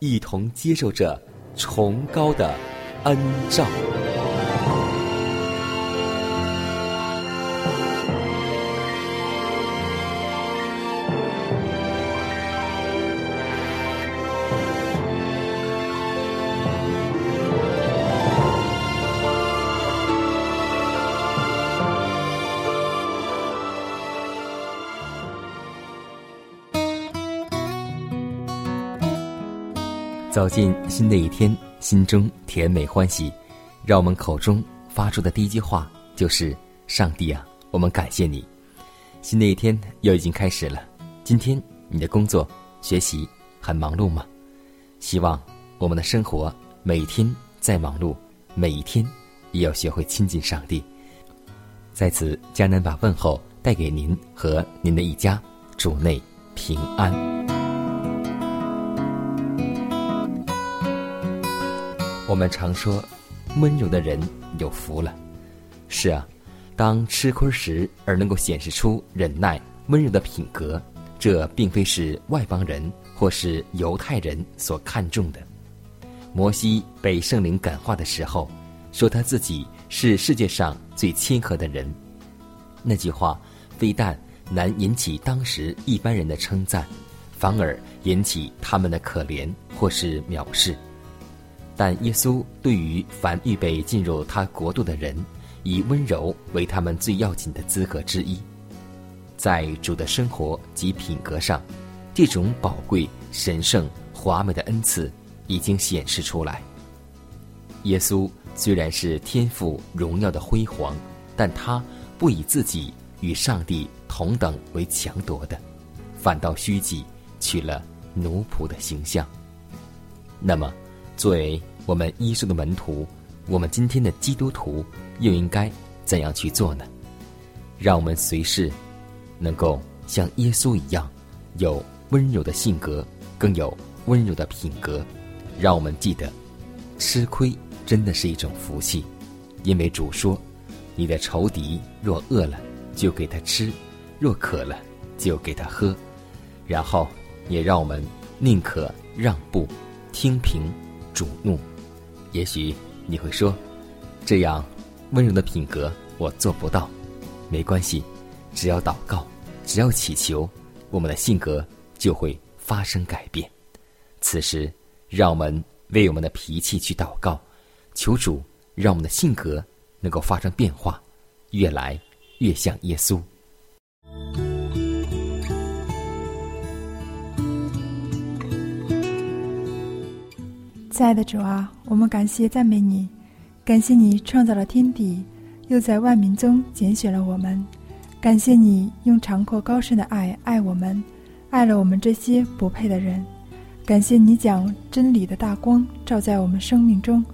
一同接受着崇高的恩照。进新的一天，心中甜美欢喜，让我们口中发出的第一句话就是：“上帝啊，我们感谢你。”新的一天又已经开始了，今天你的工作、学习很忙碌吗？希望我们的生活每天再忙碌，每一天也要学会亲近上帝。在此，迦南把问候带给您和您的一家，主内平安。我们常说，温柔的人有福了。是啊，当吃亏时而能够显示出忍耐、温柔的品格，这并非是外邦人或是犹太人所看重的。摩西被圣灵感化的时候，说他自己是世界上最谦和的人。那句话非但难引起当时一般人的称赞，反而引起他们的可怜或是藐视。但耶稣对于凡预备进入他国度的人，以温柔为他们最要紧的资格之一。在主的生活及品格上，这种宝贵、神圣、华美的恩赐已经显示出来。耶稣虽然是天赋荣耀的辉煌，但他不以自己与上帝同等为强夺的，反倒虚己，取了奴仆的形象。那么，作为我们耶稣的门徒，我们今天的基督徒又应该怎样去做呢？让我们随时能够像耶稣一样，有温柔的性格，更有温柔的品格。让我们记得，吃亏真的是一种福气，因为主说：“你的仇敌若饿了，就给他吃；若渴了，就给他喝。”然后也让我们宁可让步，听凭主怒。也许你会说，这样温柔的品格我做不到，没关系，只要祷告，只要祈求，我们的性格就会发生改变。此时，让我们为我们的脾气去祷告，求主让我们的性格能够发生变化，越来越像耶稣。亲爱的主啊，我们感谢赞美你，感谢你创造了天地，又在万民中拣选了我们，感谢你用长阔高深的爱爱我们，爱了我们这些不配的人，感谢你将真理的大光照在我们生命中，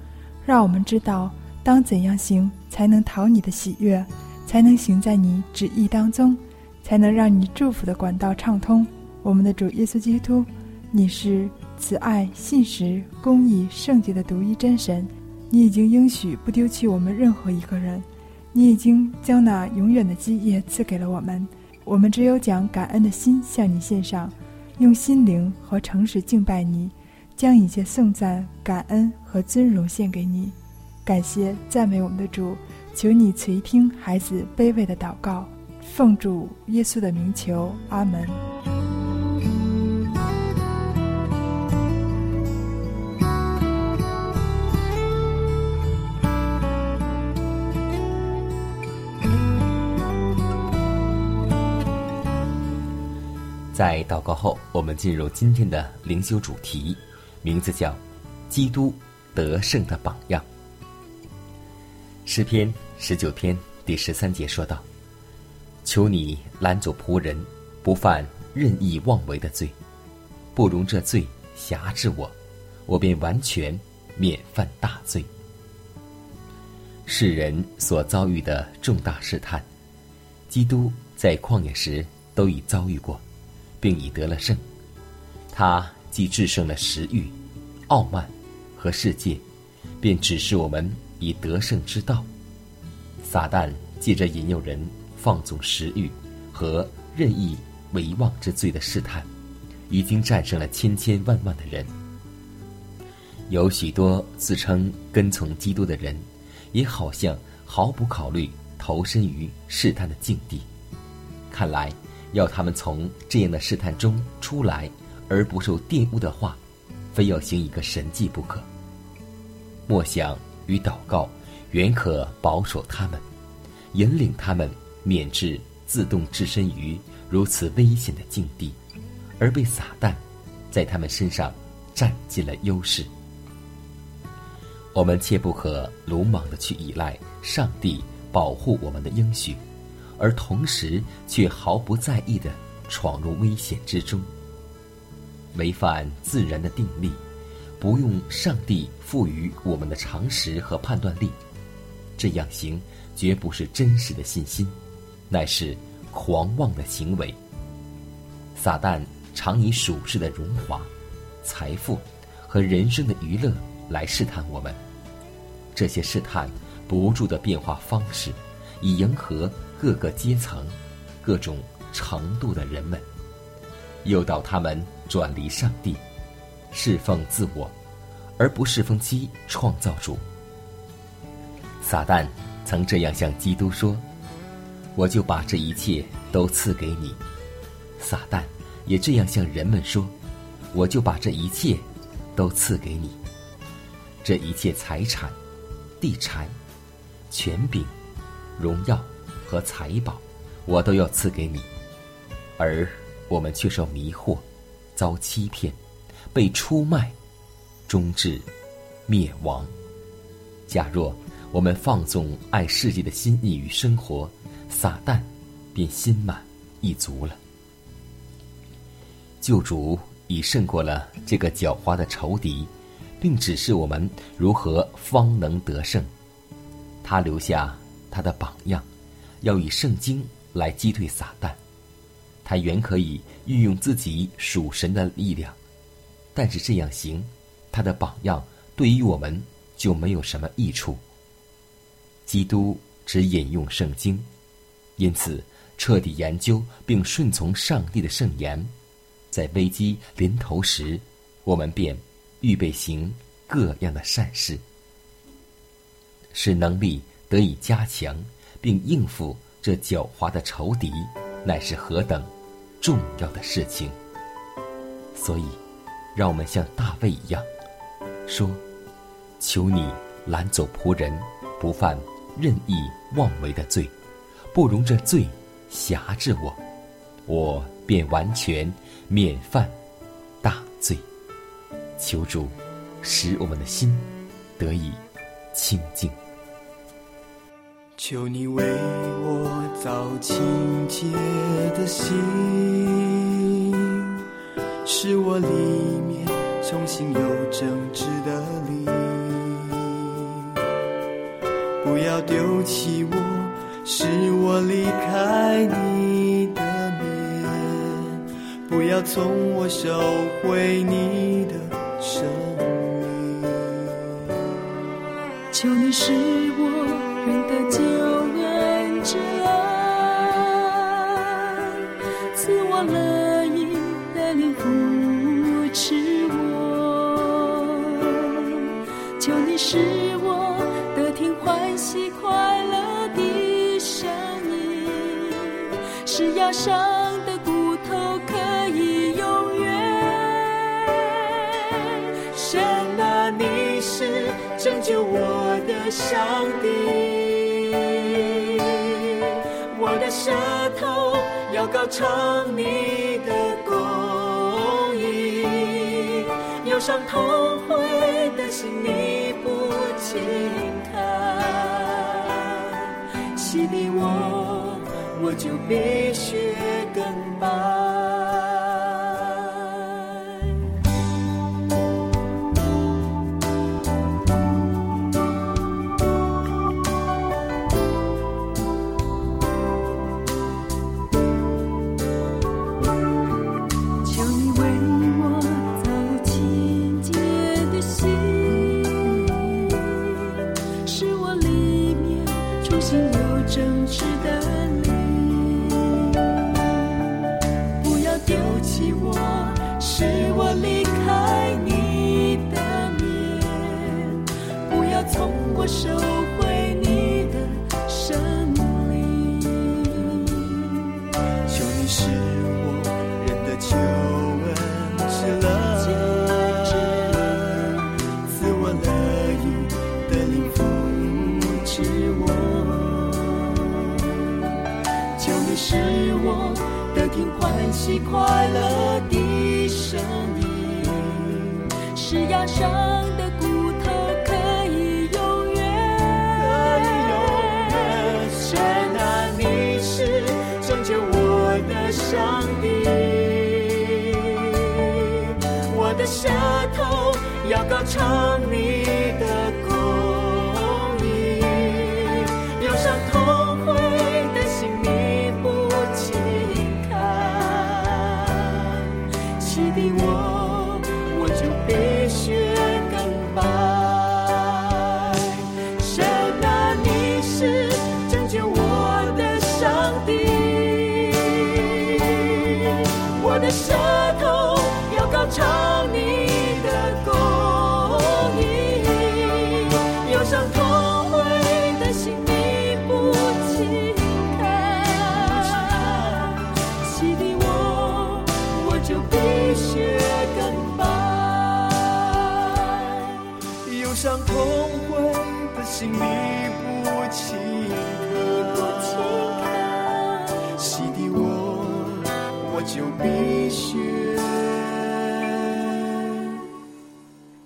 让我们知道当怎样行才能讨你的喜悦，才能行在你旨意当中，才能让你祝福的管道畅通。我们的主耶稣基督，你是。慈爱、信实、公义、圣洁的独一真神，你已经应许不丢弃我们任何一个人，你已经将那永远的基业赐给了我们，我们只有将感恩的心向你献上，用心灵和诚实敬拜你，将一切颂赞、感恩和尊荣献给你，感谢赞美我们的主，求你垂听孩子卑微的祷告，奉主耶稣的名求，阿门。在祷告后，我们进入今天的灵修主题，名字叫“基督得胜的榜样”。诗篇十九篇第十三节说道：“求你拦阻仆人，不犯任意妄为的罪，不容这罪辖制我，我便完全免犯大罪。”世人所遭遇的重大试探，基督在旷野时都已遭遇过。并已得了胜，他既制胜了食欲、傲慢和世界，便指示我们以得胜之道。撒旦借着引诱人放纵食欲和任意为妄之罪的试探，已经战胜了千千万万的人。有许多自称跟从基督的人，也好像毫不考虑投身于试探的境地。看来。要他们从这样的试探中出来而不受玷污的话，非要行一个神迹不可。默想与祷告原可保守他们，引领他们免至自动置身于如此危险的境地，而被撒旦在他们身上占尽了优势。我们切不可鲁莽的去依赖上帝保护我们的应许。而同时，却毫不在意的闯入危险之中，违反自然的定力，不用上帝赋予我们的常识和判断力，这样行绝不是真实的信心，乃是狂妄的行为。撒旦常以属世的荣华、财富和人生的娱乐来试探我们，这些试探不住的变化方式，以迎合。各个阶层、各种程度的人们，诱导他们转离上帝，侍奉自我，而不侍奉其创造主。撒旦曾这样向基督说：“我就把这一切都赐给你。”撒旦也这样向人们说：“我就把这一切都赐给你。这一切财产、地产、权柄、荣耀。”和财宝，我都要赐给你，而我们却受迷惑，遭欺骗，被出卖，终至灭亡。假若我们放纵爱世界的心意与生活，撒旦便心满意足了。救主已胜过了这个狡猾的仇敌，并指示我们如何方能得胜。他留下他的榜样。要以圣经来击退撒旦，他原可以运用自己属神的力量，但是这样行，他的榜样对于我们就没有什么益处。基督只引用圣经，因此彻底研究并顺从上帝的圣言，在危机临头时，我们便预备行各样的善事，使能力得以加强。并应付这狡猾的仇敌，乃是何等重要的事情！所以，让我们像大卫一样，说：“求你拦走仆人不犯任意妄为的罪，不容这罪辖制我，我便完全免犯大罪。求主使我们的心得以清净。”求你为我造清洁的心，使我里面重新有正直的灵。不要丢弃我，使我离开你的面。不要从我收回你的生命。求你使我。人的求你使我得听欢喜快乐的声音，使压伤的骨头可以永远。神啊，你是拯救我的上帝，我的舌头要高唱你的公义，忧伤痛悔的心灵。心疼，洗涤我，我就必须更白。上帝，我的舌头要高唱你的伤痛悔的心你不轻看，洗涤我，我就必须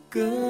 更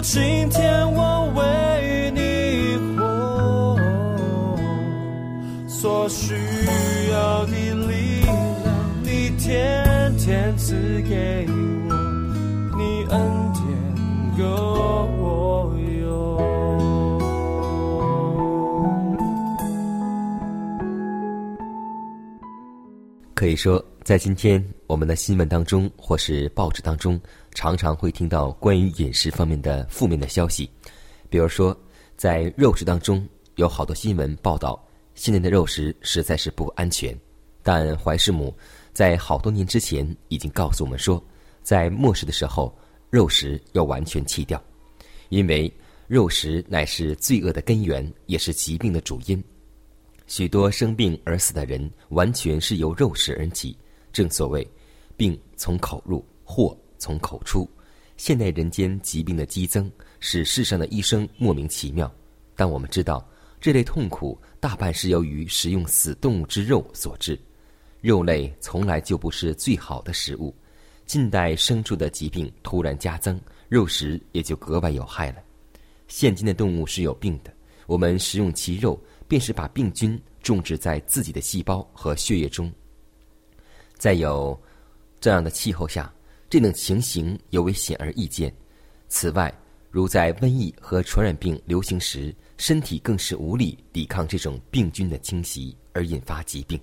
今天我为你活，所需要的力量，你天天赐给我，你恩典够我用。可以说，在今天我们的新闻当中，或是报纸当中，常常会听到关于饮食方面的负面的消息。比如说，在肉食当中，有好多新闻报道，现在的肉食实在是不安全。但怀师母在好多年之前已经告诉我们说，在末世的时候，肉食要完全弃掉，因为肉食乃是罪恶的根源，也是疾病的主因。许多生病而死的人，完全是由肉食而起。正所谓，病从口入，祸从口出。现代人间疾病的激增，使世上的医生莫名其妙。但我们知道，这类痛苦大半是由于食用死动物之肉所致。肉类从来就不是最好的食物。近代牲畜的疾病突然加增，肉食也就格外有害了。现今的动物是有病的，我们食用其肉，便是把病菌种植在自己的细胞和血液中。在有这样的气候下，这种情形尤为显而易见。此外，如在瘟疫和传染病流行时，身体更是无力抵抗这种病菌的侵袭，而引发疾病。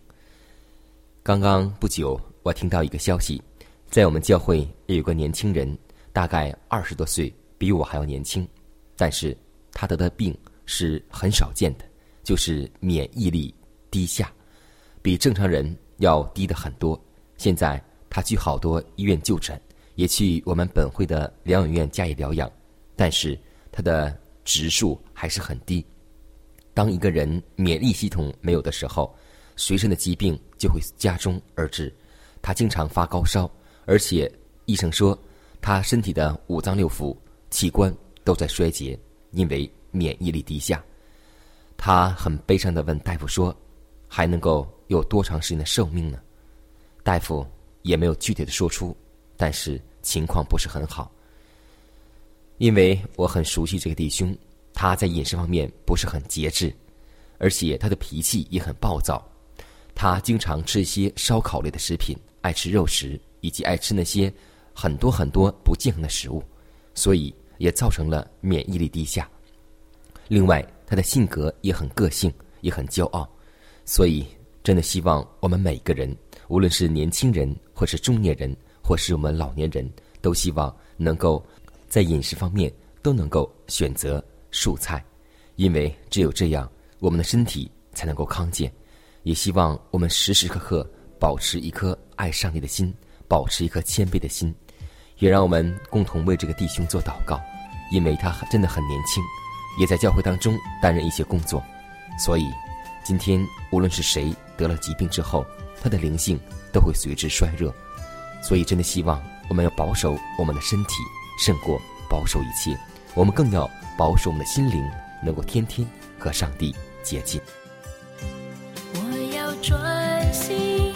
刚刚不久，我听到一个消息，在我们教会有个年轻人，大概二十多岁，比我还要年轻，但是他得的病是很少见的，就是免疫力低下，比正常人要低的很多。现在他去好多医院就诊，也去我们本会的疗养院加以疗养，但是他的指数还是很低。当一个人免疫系统没有的时候，随身的疾病就会加重而至。他经常发高烧，而且医生说他身体的五脏六腑器官都在衰竭，因为免疫力低下。他很悲伤的问大夫说：“还能够有多长时间的寿命呢？”大夫也没有具体的说出，但是情况不是很好。因为我很熟悉这个弟兄，他在饮食方面不是很节制，而且他的脾气也很暴躁。他经常吃一些烧烤类的食品，爱吃肉食，以及爱吃那些很多很多不健康的食物，所以也造成了免疫力低下。另外，他的性格也很个性，也很骄傲，所以真的希望我们每个人，无论是年轻人，或是中年人，或是我们老年人，都希望能够在饮食方面都能够选择蔬菜，因为只有这样，我们的身体才能够康健。也希望我们时时刻刻保持一颗爱上帝的心，保持一颗谦卑的心，也让我们共同为这个弟兄做祷告，因为他真的很年轻，也在教会当中担任一些工作，所以今天无论是谁得了疾病之后，他的灵性都会随之衰弱，所以真的希望我们要保守我们的身体，胜过保守一切，我们更要保守我们的心灵，能够天天和上帝接近。我要专心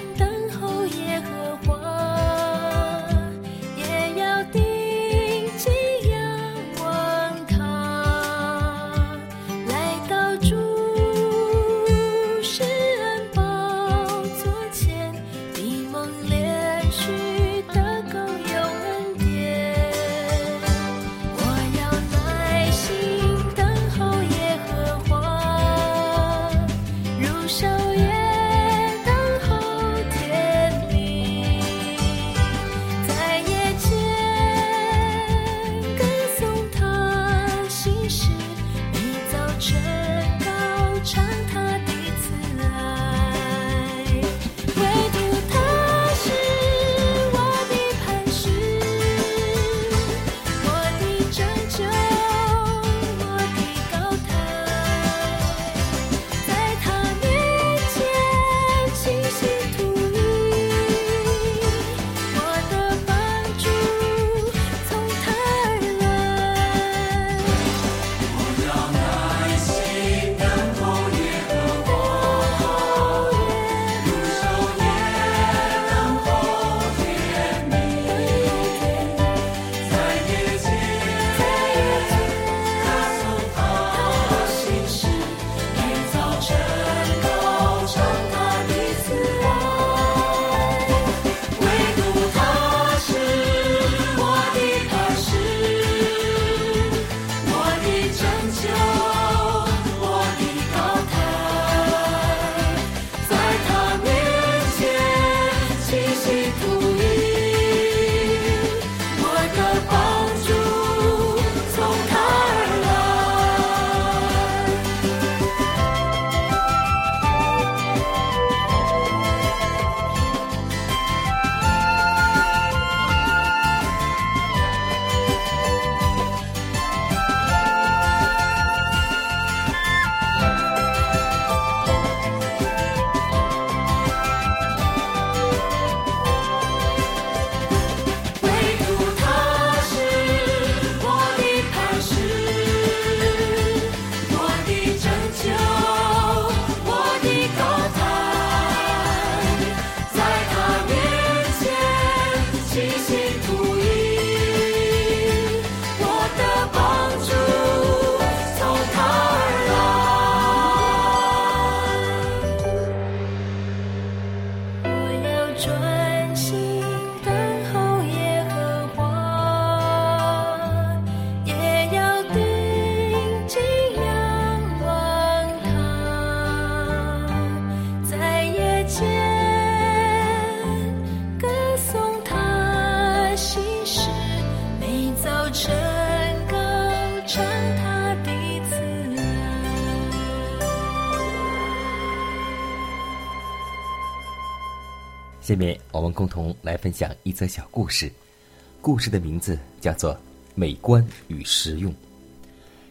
共同来分享一则小故事，故事的名字叫做《美观与实用》。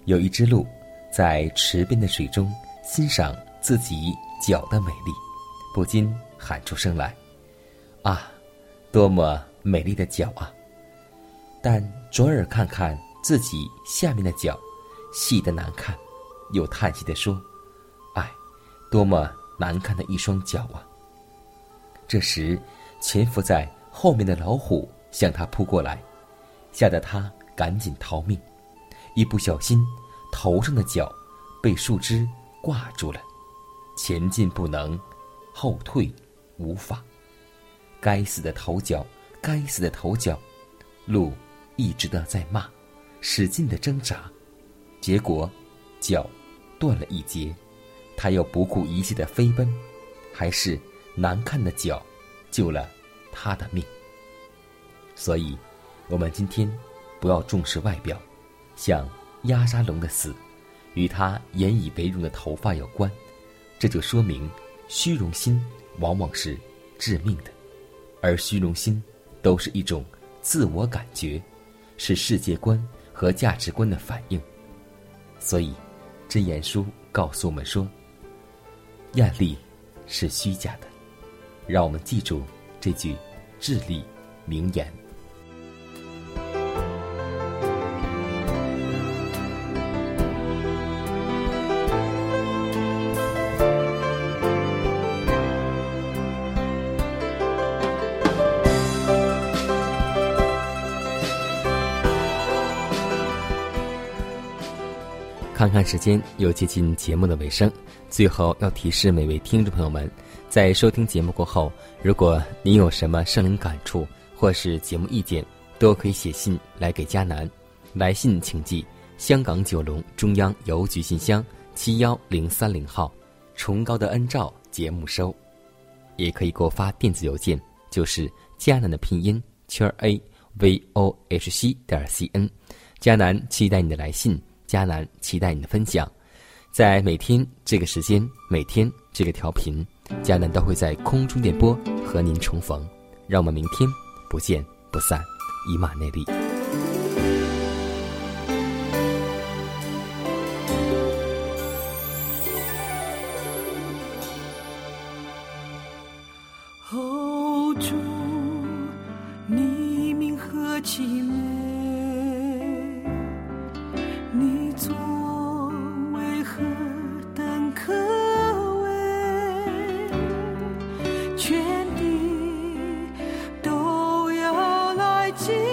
有一只鹿在池边的水中欣赏自己脚的美丽，不禁喊出声来：“啊，多么美丽的脚啊！”但转耳看看自己下面的脚，细得难看，又叹息地说：“唉，多么难看的一双脚啊！”这时，潜伏在后面的老虎向他扑过来，吓得他赶紧逃命。一不小心，头上的角被树枝挂住了，前进不能，后退无法。该死的头角，该死的头角！鹿一直的在骂，使劲的挣扎，结果脚断了一截。他又不顾一切的飞奔，还是。难看的脚，救了他的命。所以，我们今天不要重视外表，像压沙龙的死，与他引以为荣的头发有关。这就说明，虚荣心往往是致命的，而虚荣心都是一种自我感觉，是世界观和价值观的反应。所以，真言书告诉我们说，艳丽是虚假的。让我们记住这句至理名言。看看时间，又接近节目的尾声，最后要提示每位听众朋友们。在收听节目过后，如果您有什么生灵感触或是节目意见，都可以写信来给佳南。来信请寄香港九龙中央邮局信箱七幺零三零号，崇高的恩照节目收。也可以给我发电子邮件，就是佳南的拼音圈 a v o h c 点 c n。佳南期待你的来信，佳南期待你的分享。在每天这个时间，每天这个调频。迦南都会在空中电波和您重逢，让我们明天不见不散，以马内利。起。